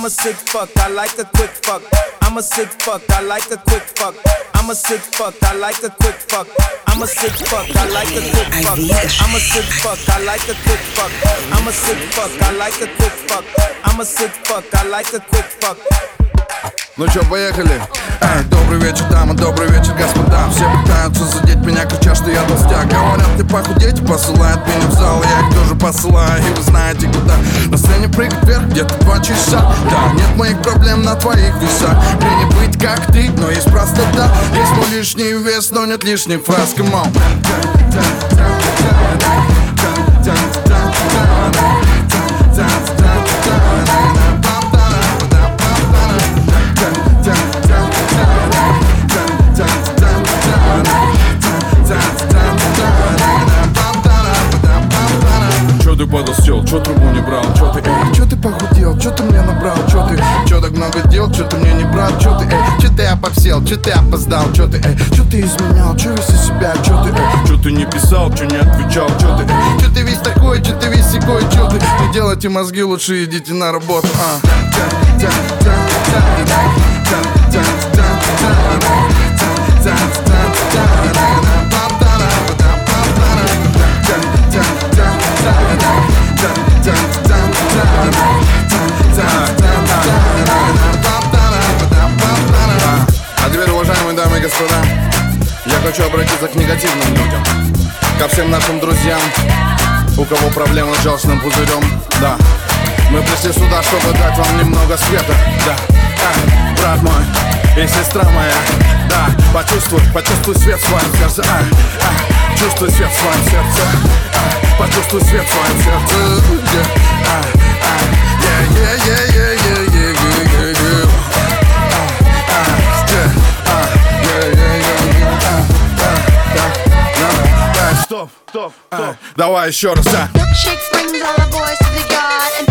I'm a sick fuck, I like a quick fuck. I'm a sick fuck, I like a quick fuck. I'm a sick fuck, I like a quick fuck. I'm a sick fuck, I like a quick fuck. I'm a sick fuck, I like a quick fuck. I'm a sick fuck, I like a quick fuck. I'm a sick fuck, I like a quick fuck. Ну чё, поехали? Эй, добрый вечер, дамы, добрый вечер, господа. Все пытаются задеть меня, кричат, что я толстяк. Говорят, ты похудеть, посылают меня в зал. Я их тоже посылаю, и вы знаете куда. На сцене прыгать вверх, где-то два часа. Да, нет моих проблем на твоих весах. Мне не быть как ты, но есть простота Есть мой лишний вес, но нет лишних фраз, come on Чё трубу не брал, чё ты, эй, чё ты похудел, чё ты мне набрал, чё ты, чё так много дел, чё ты мне не брал, чё ты, эй, чё ты обовсел, чё ты опоздал, чё ты, эй, чё ты изменял, чё весь из себя, чё ты, эй, чё ты не писал, чё не отвечал, чё ты, эй, чё ты весь такой, чё ты весь секой, чё ты, не делайте мозги, лучше идите на работу, а. А теперь, уважаемые дамы и господа, я хочу обратиться к негативным людям, ко всем нашим друзьям, у кого проблемы с желчным пузырем, да. Мы пришли сюда, чтобы дать вам немного света, да. А, брат мой и сестра моя, да. Почувствуй, почувствуй свет в своем сердце, а, а, чувствуй свет в своем сердце, а, почувствуй свет в своем сердце, yeah. а, а, yeah, yeah, yeah, yeah, yeah, yeah, yeah, yeah, yeah. Давай еще раз, а. Milkshake brings all the boys to the yard, and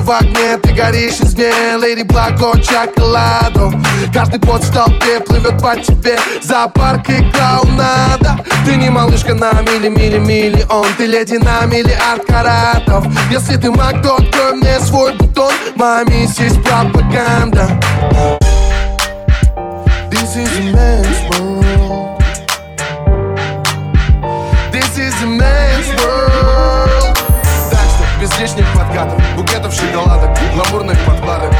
В огне, ты горишь из меня Леди Блако, чоколадо Каждый пот в плывет по тебе. Зоопарк и клоунада Ты не малышка на мили-мили-миллион Ты леди на миллиард каратов. Если ты маг, то открой мне свой бутон. Моя миссис пропаганда. This is a man's world лишних подкатов Букетов шоколадок, гламурных подкладок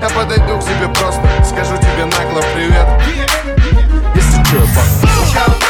Я подойду к тебе просто Скажу тебе нагло привет. Если чё, по-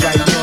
right now.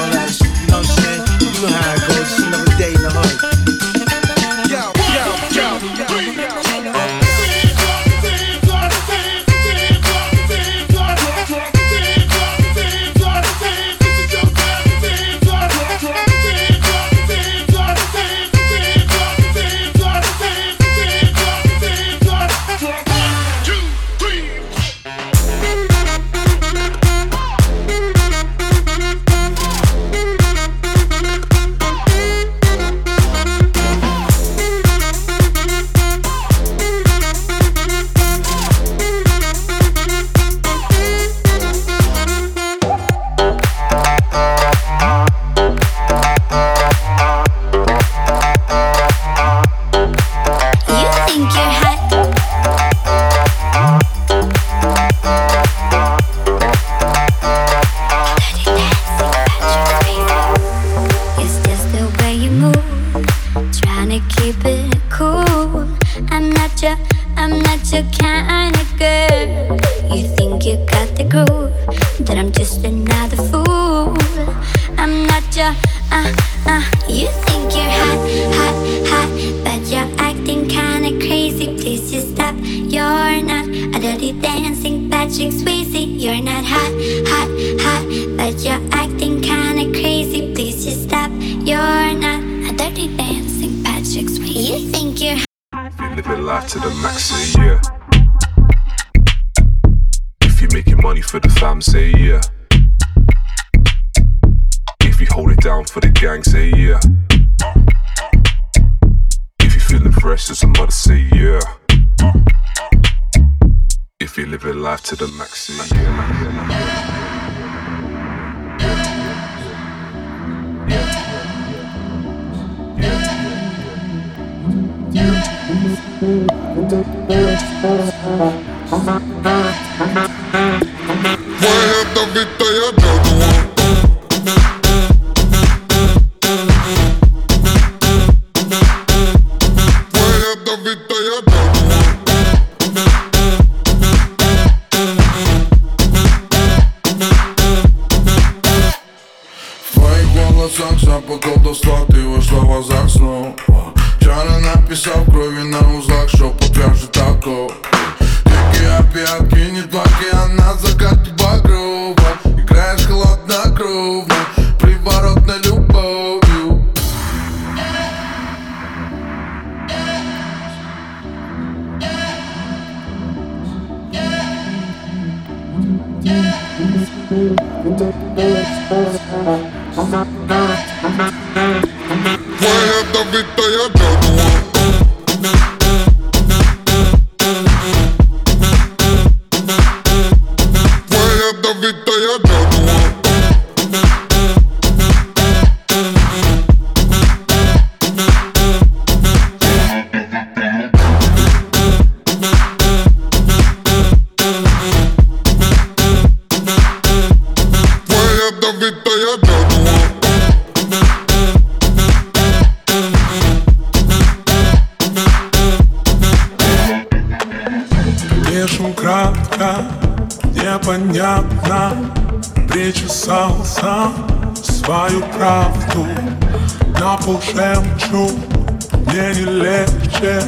down for the gang, say yeah. If you're feeling fresh, then somebody say yeah. If you live your life to the max, say yeah. yeah. yeah. yeah. yeah. yeah. ядовитая гадула Вижу кратко, непонятно Причесался свою правду. На пол мне не легче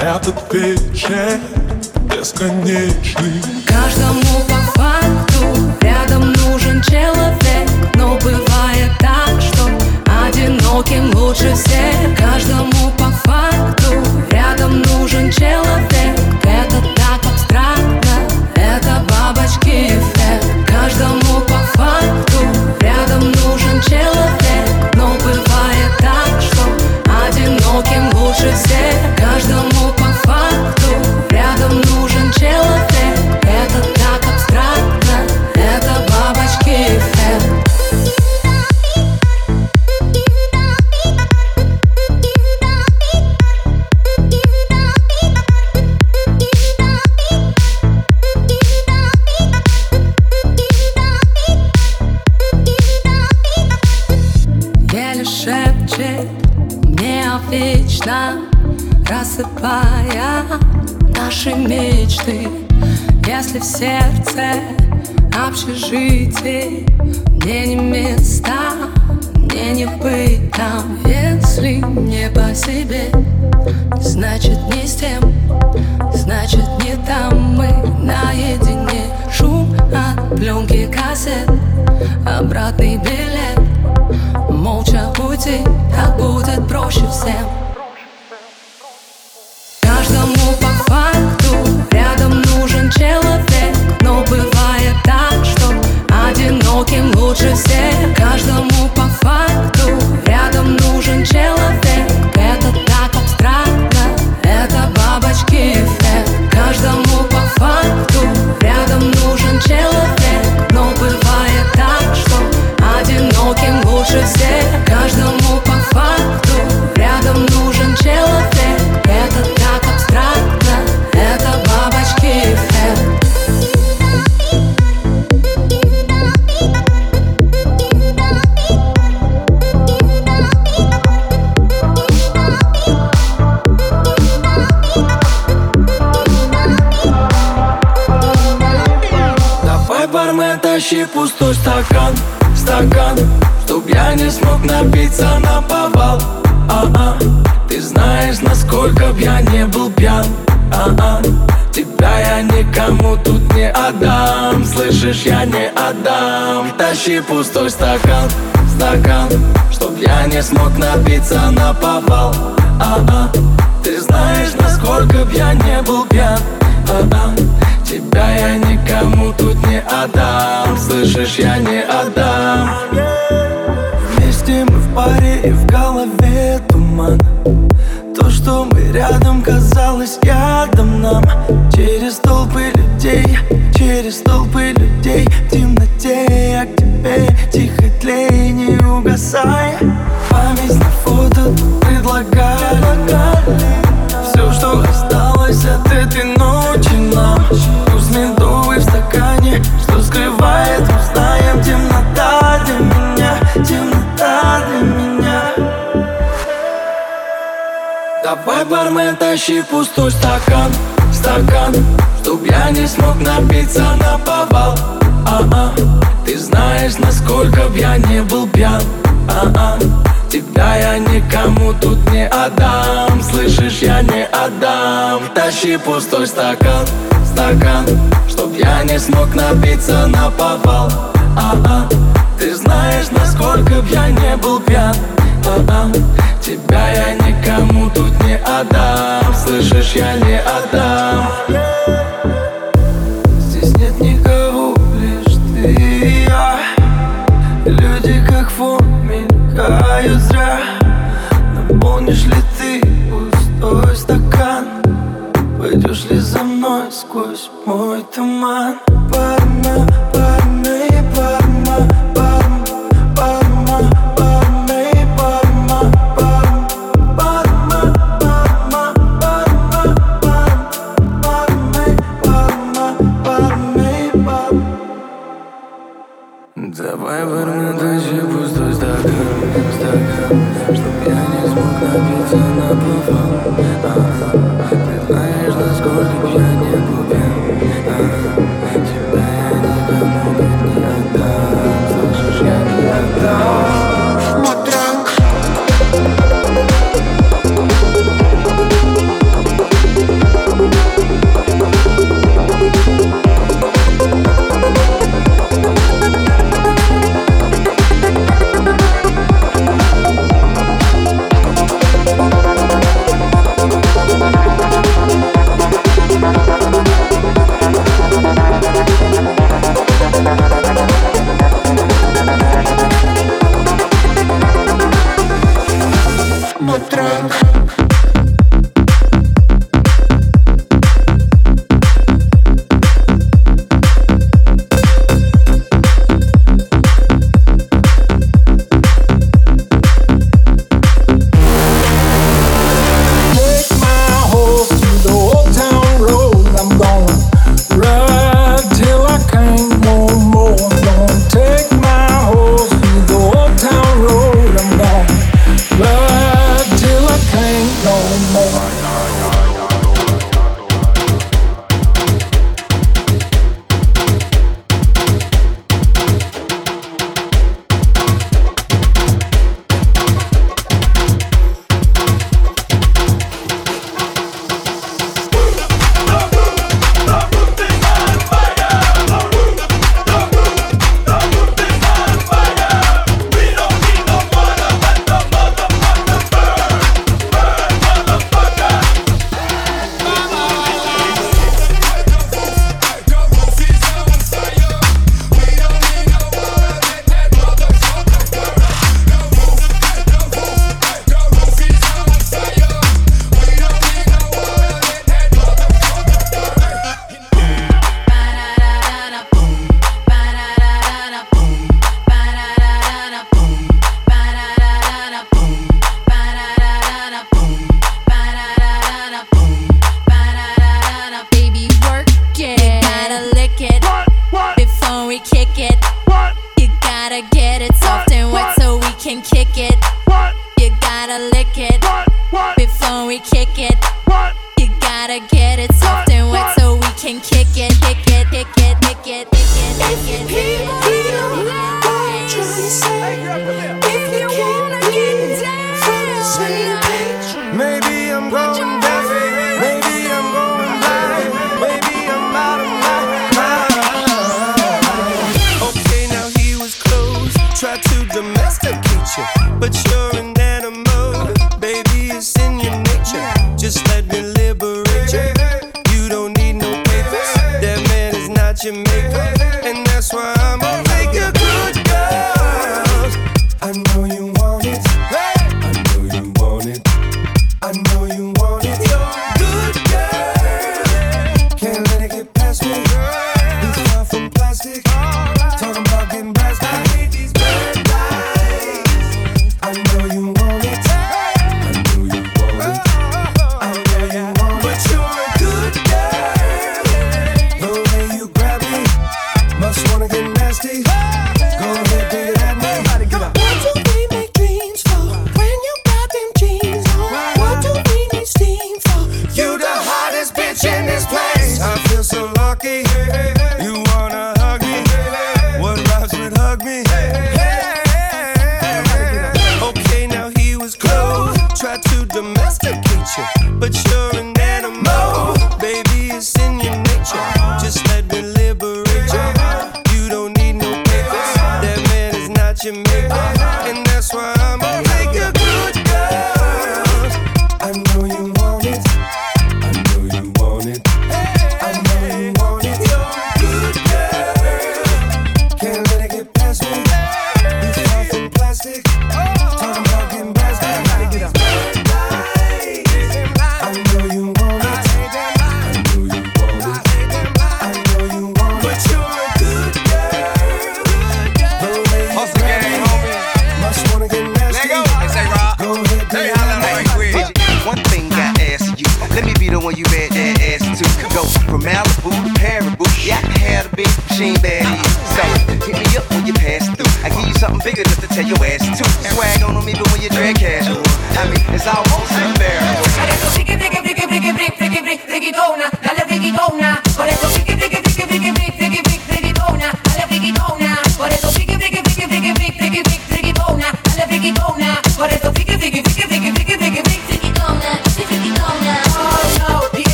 Этот вечер бесконечный. Каждому по факту рядом нужен человек. Но бывает так, что одиноким лучше всех. Каждому по факту рядом нужен человек. Это так абстрактно, это бабочки эффект. Каждому по факту рядом нужен человек. Но бывает так, что одиноким лучше всех. Каждому общежитие, мне не места, мне не быть там. Если не по себе, значит не с тем, значит не там мы наедине. Шум от пленки кассет, обратный билет. Молча уйти, так будет проще всем одиноким лучше всех. Каждому по факту рядом нужен человек. Это так абстрактно, это бабочки эффект. Каждому по факту рядом нужен человек. Но бывает так, что одиноким лучше всех. Каждому тащи пустой стакан, стакан Чтоб я не смог напиться на повал. А-а, ты знаешь, насколько б я не был пьян. А-а, тебя я никому тут не отдам Слышишь, я не отдам. Тащи пустой стакан, стакан Чтоб я не смог напиться на повал. А-а, ты знаешь, насколько б я не был пьян. А-а, тебя я никому тут не отдам Слышишь, я не отдам. Вместе мы в паре и в голове туман. То, что мы рядом, казалось ядом нам. Через толпы людей, через толпы людей. В темноте я к тебе тихо тлей, не угасай бармен, тащи пустой стакан, стакан Чтоб я не смог напиться на повал. А-а, ты знаешь, насколько б я не был пьян. А-а, тебя я никому тут не отдам Слышишь, я не отдам. Тащи пустой стакан, стакан Чтоб я не смог напиться на повал. А-а, ты знаешь, насколько б я не был пьян. А-а, тебя я никому тут не отдам. Слышишь, я не отдам. Здесь нет никого, лишь ты и я. Люди как фон мелькают зря. Наполнишь ли ты пустой стакан? Пойдешь ли за мной сквозь мой туман? Парма, парма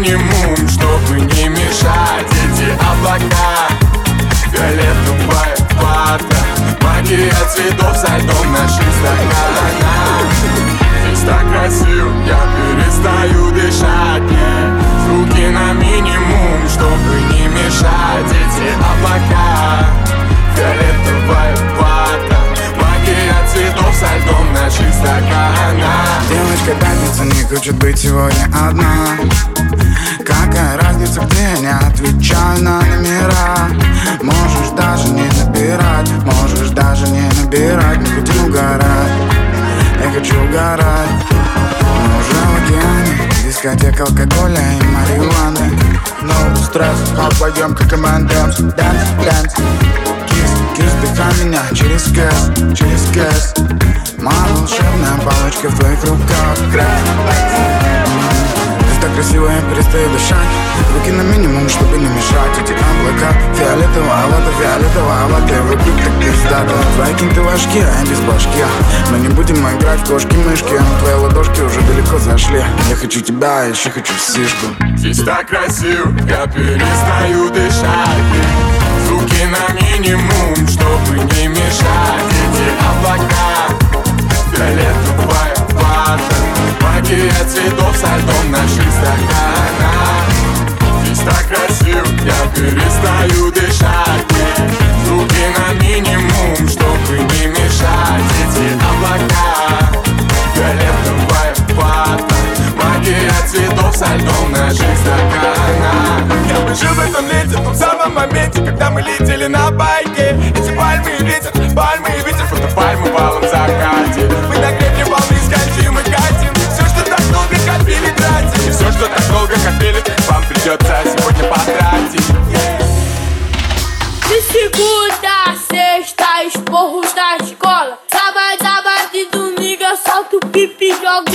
минимум, чтобы не мешать. Эти облака, фиолетовая вата Магия цветов со льдом наших стаканах Здесь так красиво, я перестаю дышать. Нет, звуки на минимум, чтобы не мешать. Эти облака, фиолетовая вата Магия цветов со льдом наших стаканах Девочка пятница не хочет быть сегодня одна Какая разница, где не отвечаю на номера. Можешь даже не набирать, можешь даже не набирать. Мы хотим угорать, я хочу угорать. Мы уже в океане, дискотека алкоголя и марихуаны. No стресс, пойдем как командам Дэнс, дэнс Кис, кис, дыхай меня через кэс, через кэс. Моя волшебная палочка в твоих руках. Ты так красиво, я перестаю дышать. Руки на минимум, чтобы не мешать. Эти облака фиолетовая вода, фиолетовая И вокруг так пиздато Твои кинты важки, а я без башки. Мы не будем играть в кошки-мышки. Твои ладошки уже далеко зашли. Я хочу тебя, я еще хочу сишку. Здесь так красиво, я перестаю дышать. Звуки на минимум, чтобы не мешать. Эти облака, фиолетовая вата Магия цветов со льдом наших стаканах Здесь так красиво, я перестаю дышать. Звуки на минимум, чтобы не мешать. Эти облака, фиолетовая вата Магия цветов со льдом наших стаканах Я бы жил в этом лете, в том самом моменте Когда мы летели на байке. Эти пальмы и ветер, пальмы и ветер Просто пальмы валом закате. Мы на гребне волны Вам придется сегодня потратить De segunda a sexta, esporro da escola. Sábado, sábado e domingo eu solto pipi e jogo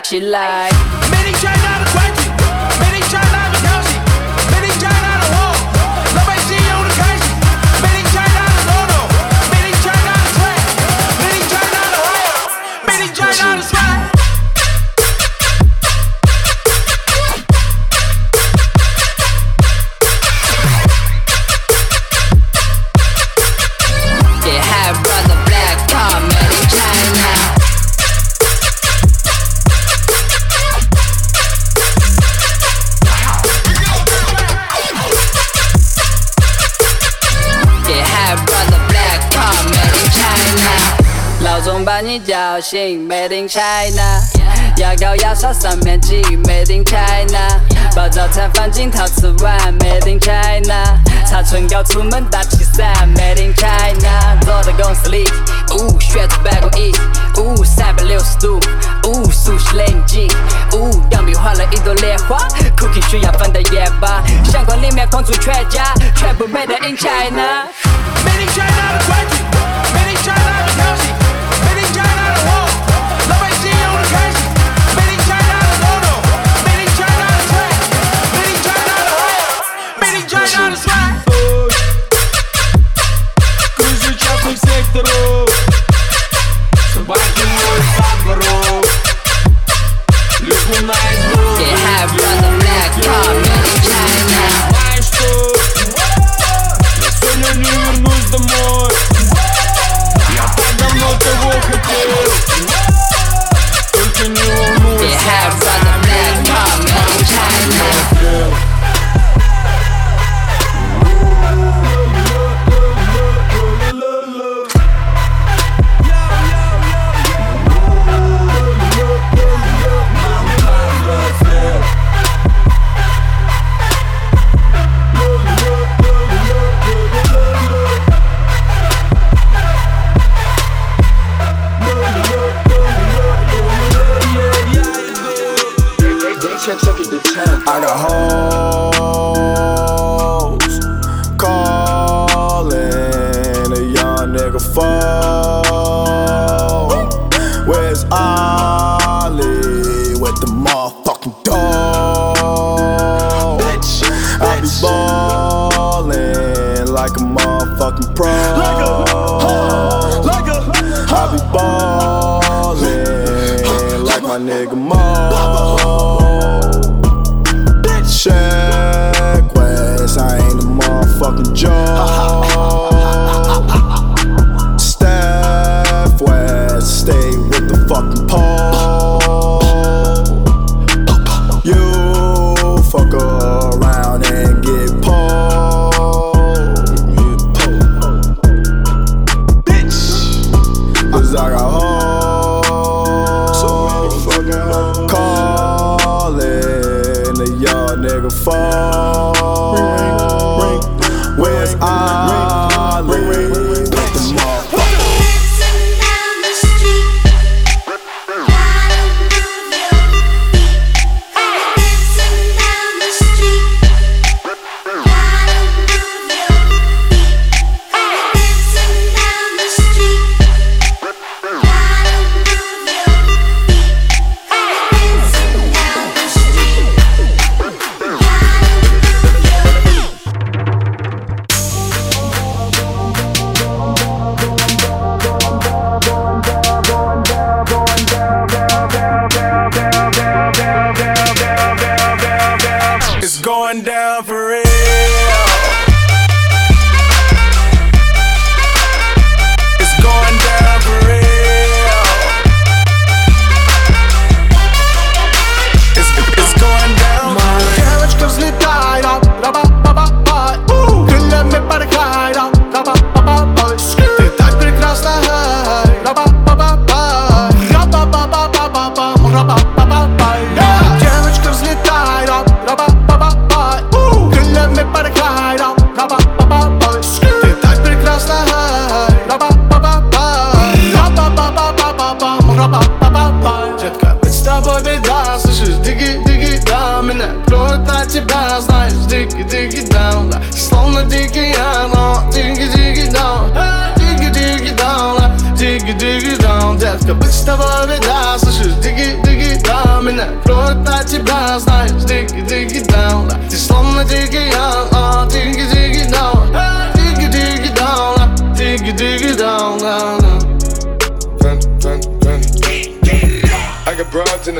She like. 心，Made in China。牙膏、牙刷、上面机，Made in China。把早餐、放进陶瓷碗，Made in China。擦唇膏、出门打气伞，Made in China。坐在公司里，呜、哦，选择办公椅，呜、哦，三百六十度，呜、哦，熟悉冷静，呜、哦，杨幂画了一朵莲花，Cookie 需要放到夜吧，相框里面框住全家，全部 Made in China。Made in China 的冠军，Made in China 的挑衅。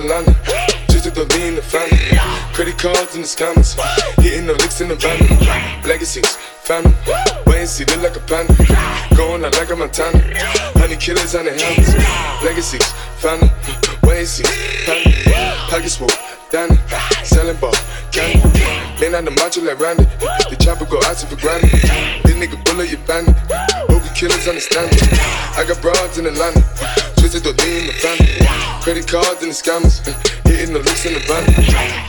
In Atlanta, just to throw me in the family. Credit cards in the scammers, hitting the licks in the van. Legacies, family, wait and see, look like a panda. Going out like a Montana, honey killers on the helmets. Legacies, family, wait and see, family. Pockets full, Danny, selling ball, candy. Man on the macho like Randy, the chopper go out for granted. This nigga bullet your bandit, killers understand it. I got broads in Atlanta, twisted the lean in the family. Credit cards and the scammers, hitting the looks in the van.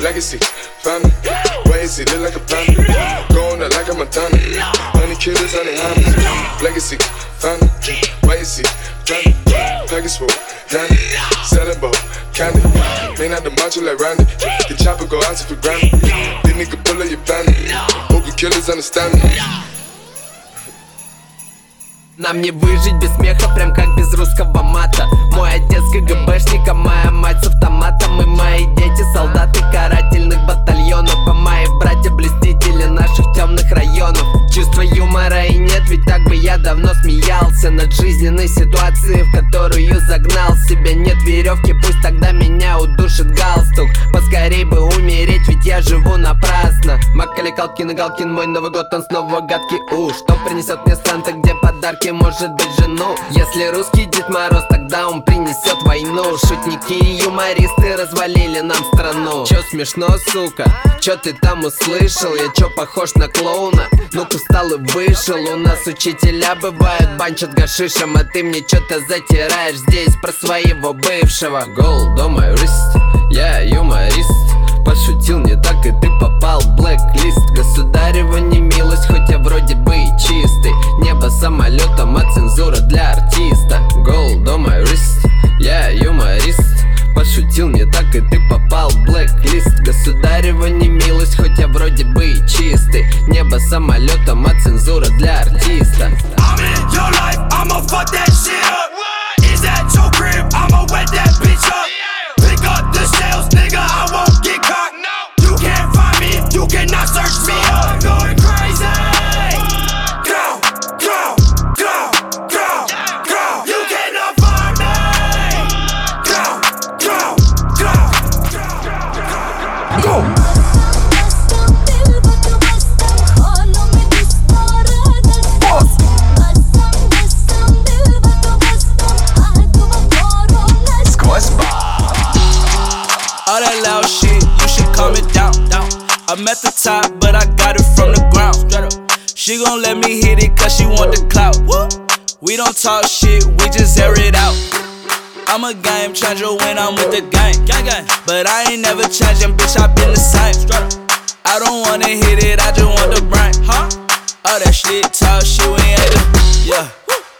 Legacy, family, wait and see, look like a panda. Going out like a Montana, honey killers the hammers. Legacy, family, wait and see, family. Package full, Danny, selling ball, candy. Man out the macho like Randy, the chopper go out for granted. This nigga pull up your bandit, hope you killers understand me. Нам не выжить без смеха, прям как без русского мата. Мой отец КГБшник, а моя мать с автоматом. И мои дети солдаты карательных батальонов. А мои братья блюстители наших темных районов. Чувства юмора и нет, ведь так бы я давно смеялся Над жизненной ситуацией, в которую загнал себя. Нет веревки, пусть тогда меня удушит галстук. Поскорей бы умереть, ведь я живу напрасно. Макали Калкин и Галкин, мой Новый год, он снова гадкий. У, что принесет мне Санта, где подарки, может быть жену Если русский Дед Мороз, тогда он принесет войну Шутники и юмористы развалили нам страну Чё смешно, сука? Чё ты там услышал? Я чё похож на клоуна? Ну-ка встал и вышел У нас учителя бывают банчат гашишем А ты мне чё-то затираешь здесь про своего бывшего Гол, дома юрист, я юморист Пошутил не так и ты попал в блэк-лист. Государева не милость, хоть я вроде бы и чистый. Небо самолетом, а цензура для артиста. Гол, дома юрист, я юморист. Пошутил не так и ты попал в блэк-лист. Государева не милость, хоть я вроде бы и чистый. Небо самолетом, а цензура для артиста. I'm in your life, I'ma fuck that shit up. I'm at the top, but I got it from the ground. She gon' let me hit it cause she want the clout. We don't talk shit, we just air it out. I'm a game changer when I'm with the gang. gang, gang. But I ain't never changing, bitch, I been the same. I don't wanna hit it, I just want the brain. Huh? All that shit, talk shit, we ain't the. Yeah.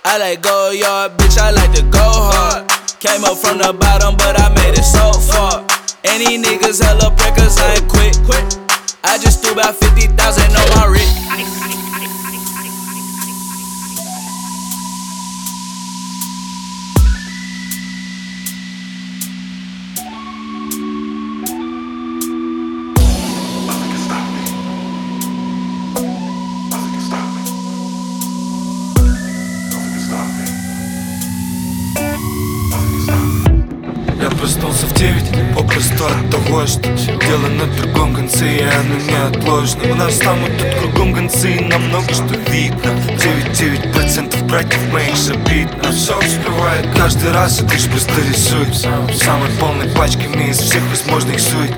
I like go yard, bitch, I like to go hard. Came up from the bottom, but I made it so far. Any niggas hella breakers, I ain't quit. quit. I just threw about 50,000 on my wrist. Я проснулся в девять, попа просто от того, что дело на другом конце оно неотложно У нас там вот тут кругом концы И нам много что видно. 99% братьев моих забит Но все успевает каждый раз И лишь просто рисует Самой полной пачками из всех возможных сует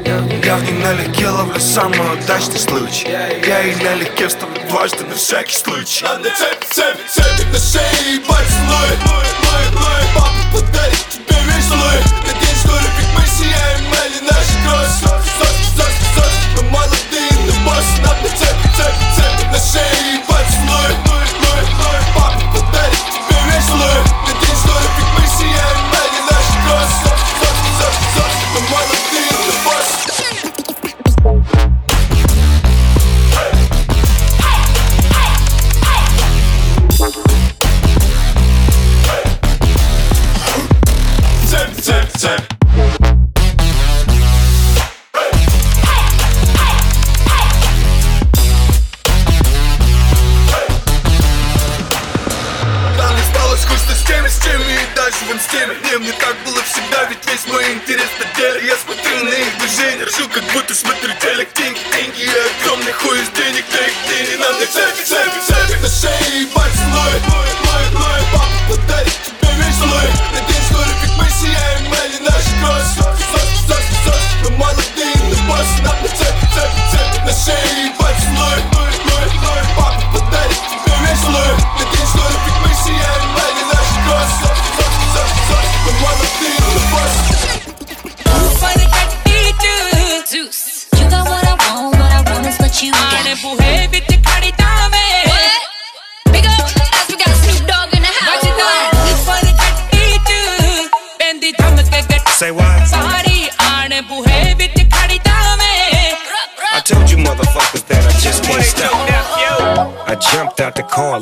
Я в ней налегке ловлю самый удачный случай. Я и налегке вставлю дважды на всякий случай. Надо цепь, цепь, цепь на шее и поцелуй Лой, лой, лой, папа подарит тебе весь лой На день скоро, как мы сияем, Элли, наш кросс Сос, сос, сос, на шее и поцелуй Лой, лой, лой, папа подарит тебе весь лой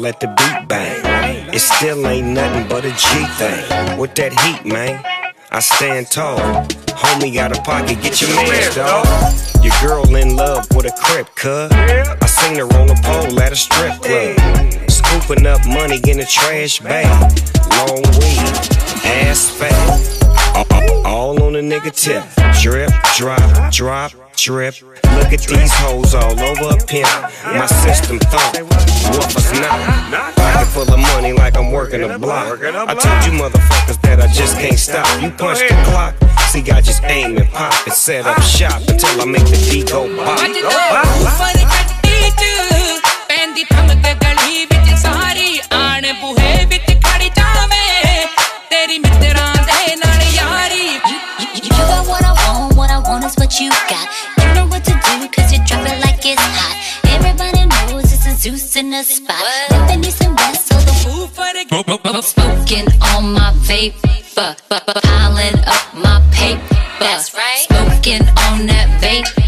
let the beat bang. It still ain't nothing but a G thing. With that heat, man, I stand tall. Homie got a pocket, get your man's dog. Your girl in love with a crip, cuz. I seen her on the pole at a strip club. Scooping up money in a trash bag. Long weed, ass fat. All on a nigga tip. Drip, drop, drop, drip. Look at these hoes all over a pimp. My system thump. Whoopers not? Pocket full of money like I'm working a block. I told you motherfuckers that I just can't stop. You punch the clock. See, I just aim and pop and set up shop until I make the D go pop. Bandit, hum the gali, bitch, sorry. It's a Zeus in the spot. Living east and west, so the Smoking on my vape, piling up my paper. That's right. Smoking on that vape,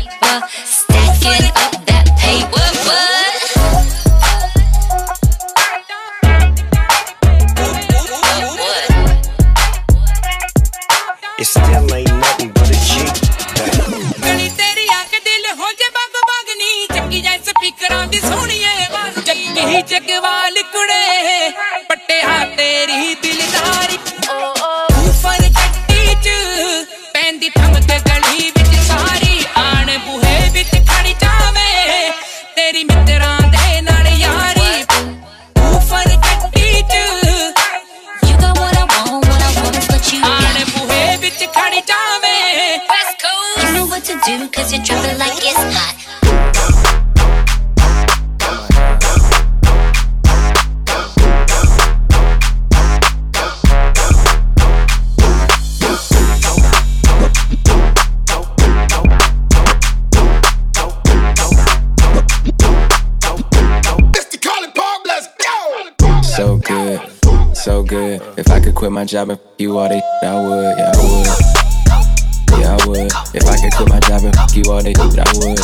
my job and f- you all day, I would, yeah, I would. Yeah, I would. If I could quit my job and f- you all day, I would.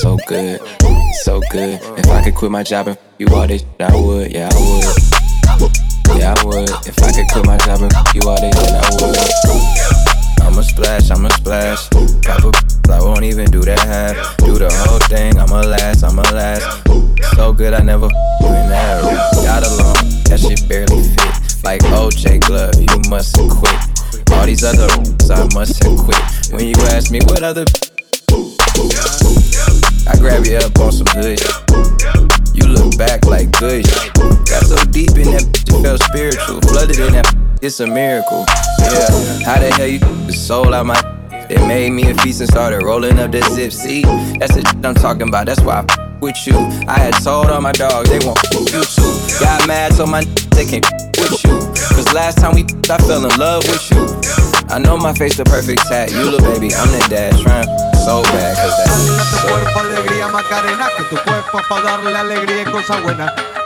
So good, so good. If I could quit my job and f- you all day, I would, yeah, I would. Yeah, I would. If I could quit my job and f- you all day, I would. I'ma splash, I'ma splash. I won't even do that half. Do the whole thing, I'ma last, I'ma last. So good, I never f- in that. Got along, that shit barely fit. Like oh, OJ Glove, you must have quit. All these other I must have quit. When you ask me what other I grab you up on some hood. You look back like good. Got so deep in that, it felt spiritual. Flooded in that, it's a miracle. Yeah, how the hell you the soul out my? It made me a feast and started rolling up the zip. See, that's the I'm talking about. That's why I with you. I had told all my dogs they want you too. Got mad so my they can't with you. Cause last time we I fell in love with you. I know my face the perfect tat. You look baby, I'm the dad. Trying so bad cause that's so.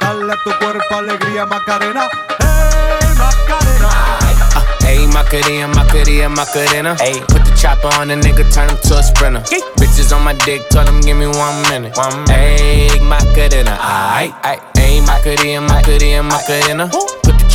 Dale a tu cuerpo alegría Macarena, hey Macarena. Ayy, Macarena, Macarena, Macarena. Ayy, put the chopper on the nigga, turn him to a sprinter. Bitches on my dick, tell him give me one minute. One minute. Ayy, Macarena, aight. Ayy, Macarena, Macarena, Macarena.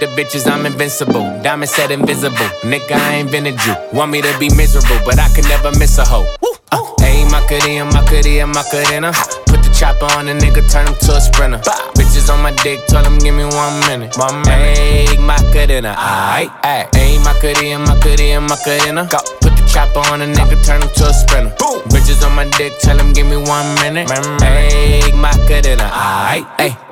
the bitches, I'm invincible. Diamond said invisible. Nigga, I ain't invented you. Want me to be miserable, but I can never miss a hoe. Hey, my cutie, Uh, Ayy, Macarena, Macarena, Macarena. Put the chopper on a nigga, turn him to a sprinter. Bitches on my dick, tell him give me one minute. My One minute. Ayy, Macarena, aight, aight. Ayy, Macarena, Macarena, Macarena. Go. Put the chopper on a nigga, turn him to a sprinter. Boom. Bitches on my dick, tell him give me one minute. Ayy, Macarena, aight, ayy.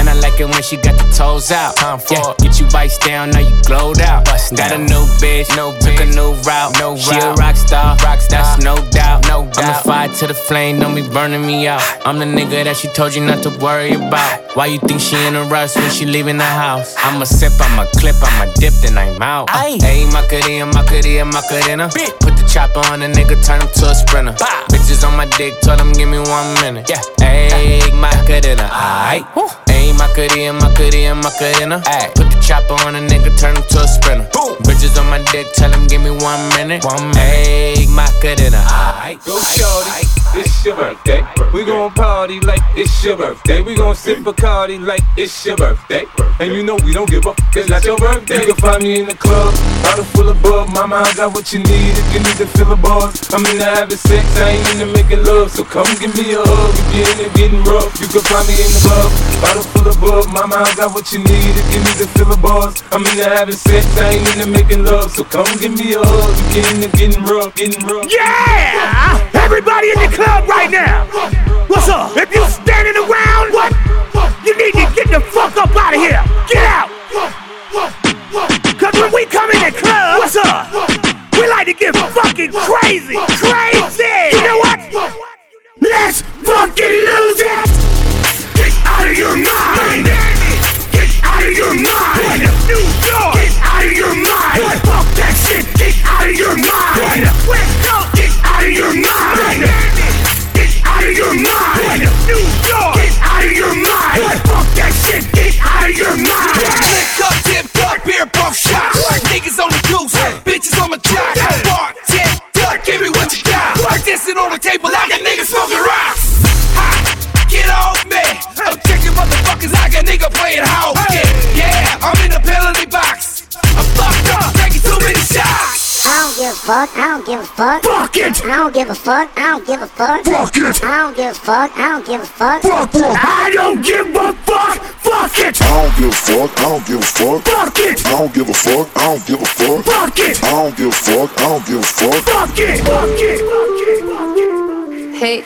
And I like it when she got the toes out. Time for Yeah. Get you bites down, now you glowed out. Bust Got a new bitch, no took a new route. No she a rock star, rock star. That's no doubt. No doubt. I'm a fire to the flame, don't be burning me out. I'm the nigga that she told you not to worry about. Why you think she in a rush when she leaving the house? I'ma sip, I'ma clip, I'ma dip, then I'm out. Ayy, Macarena, Macarena, Macarena. Put the chopper on a nigga, turn him to a sprinter. Bitches on my dick, tell them give me one minute. Yeah, ayy, Macarena, aight. Ayy, Macarena, Macarena, Macarena. Ay. Put the chopper on a nigga, turn him to a sprinter. Boom. Bitches on my dick, tell him give me one minute. One minute. Ayy, Macarena, aight. Go shorty, it's your birthday. We gon' party like it's your birthday. We gon' sip a Bacardi like it's your birthday. And you know we don't give up, it's not your birthday. You can find me in the club, bottle full of. Mama, I got what you need if you need to fill a buzz. I'm into having sex, I ain't into making love. So come give me a hug if you're into getting rough. You can find me in the club, bottle full of bub. Mama, I got what you need if you need to fill a buzz. I'm into having sex, I ain't into making love. So come give me a hug if you're into getting rough, getting rough. Yeah! Everybody in the club right now. What's up? If you it! I don't give a fuck, I don't give a fuck. Fuck it! I don't give a fuck, I don't give a fuck. Fuck, fuck. I don't give a fuck. Fuck it! I don't give a fuck, I don't give a fuck. Fuck it! I don't give a fuck, I don't give a fuck. Fuck it! I don't give a fuck, I don't give a fuck. Fuck it! Fuck it! Fuck it! Fuck it! Hey.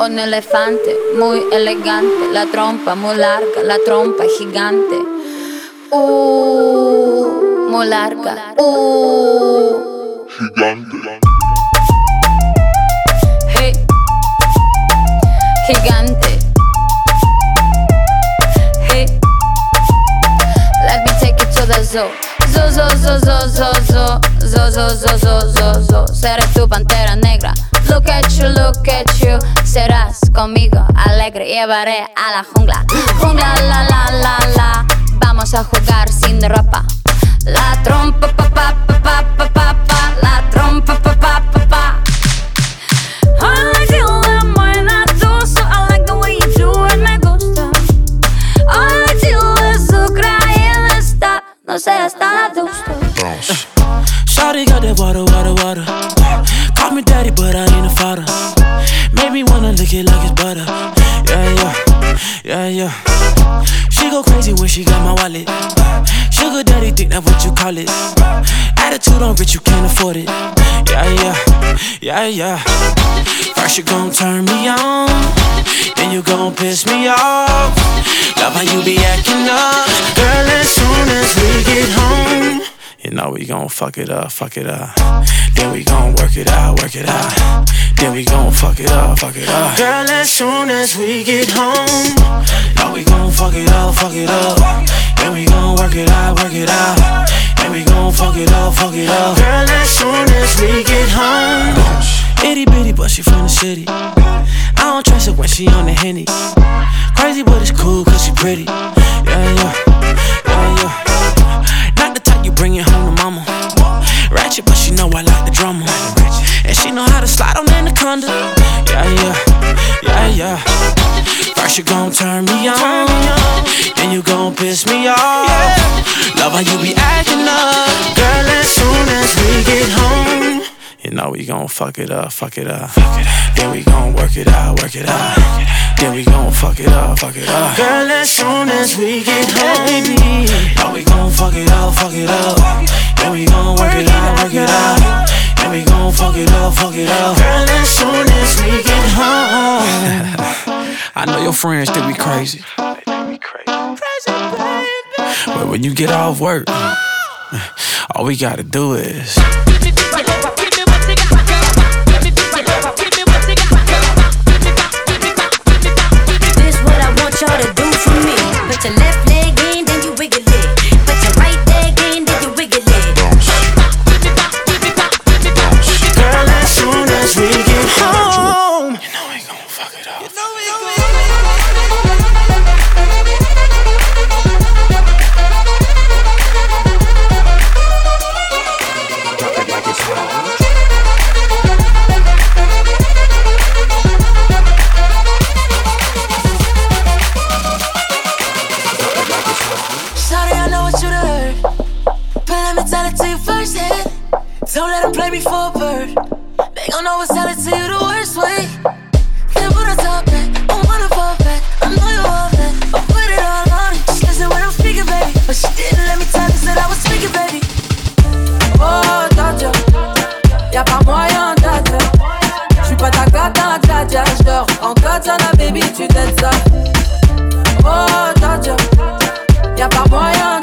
Un elefante muy elegante, la trompa muy larga, la trompa gigante. Uh, muy larga. Uh. Gigante. Hey. Gigante. Hey. Let me take it to the zoo. Zoo, zoo, zoo, zoo, zoo, zoo, zoo, zoo, zoo, zoo, zoo, zoo. Seré tu pantera negra. Look at you, look at you. Serás conmigo alegre, llevaré a la jungla. Jungla, la, la, la, la. Vamos a jugar sin ropa. La trompa pa pa pa pa pa pa pa. La trompa pa pa pa pa. Hoy I like the way you do it, me gusta. Hoy me feel es Ucraina está No sé, está la gusta Shawty got that water, water, water. Call me daddy, but I ain't a father. Make me wanna lick it like it's butter. Yeah, yeah, yeah, yeah. Crazy when she got my wallet. Sugar daddy, think that what you call it. Attitude on rich, you can't afford it. Yeah, yeah, yeah, yeah. First you gon' turn me on, then you gon' piss me off. Love how you be acting up, girl. As soon as we get home. You know we gon' fuck it up, fuck it up. Then we gon' work it out, work it out. Then we gon' fuck it up, fuck it up. Girl, as soon as we get home, now we gon' fuck it up, fuck it up. Then we gon' work it out, work it out. Then we gon' fuck it up, fuck it up. Girl, as soon as we get home, itty bitty, but she from the city. I don't trust her when she on the henny. Crazy, but it's cool cause she pretty. Yeah, yeah, yeah, yeah. You bring it home to mama. Ratchet, but she know I like the drama. And she know how to slide on anaconda. Yeah, yeah, yeah, yeah. First you gon' turn me on, then you gon' piss me off. Love how you be acting up, girl. As soon as we get home, you know we gon' fuck it up, fuck it up. Then we gon' work it out, work it out. Then we gon' fuck it up, fuck it up. Girl, as soon as we get home, know we gon' fuck it up, fuck it up. Then we gon' work it out, work it out. Then we gon' fuck it up, fuck it up. Girl, as soon as we get home. I know your friends think we crazy. But when you get off work, all we gotta do is. Y'all to do for me. Put your left baby, tu t'aides ça. Oh, Dodger. Y'a pas moyen ah.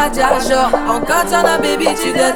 t'as de l'argent. En katana, baby, tu dois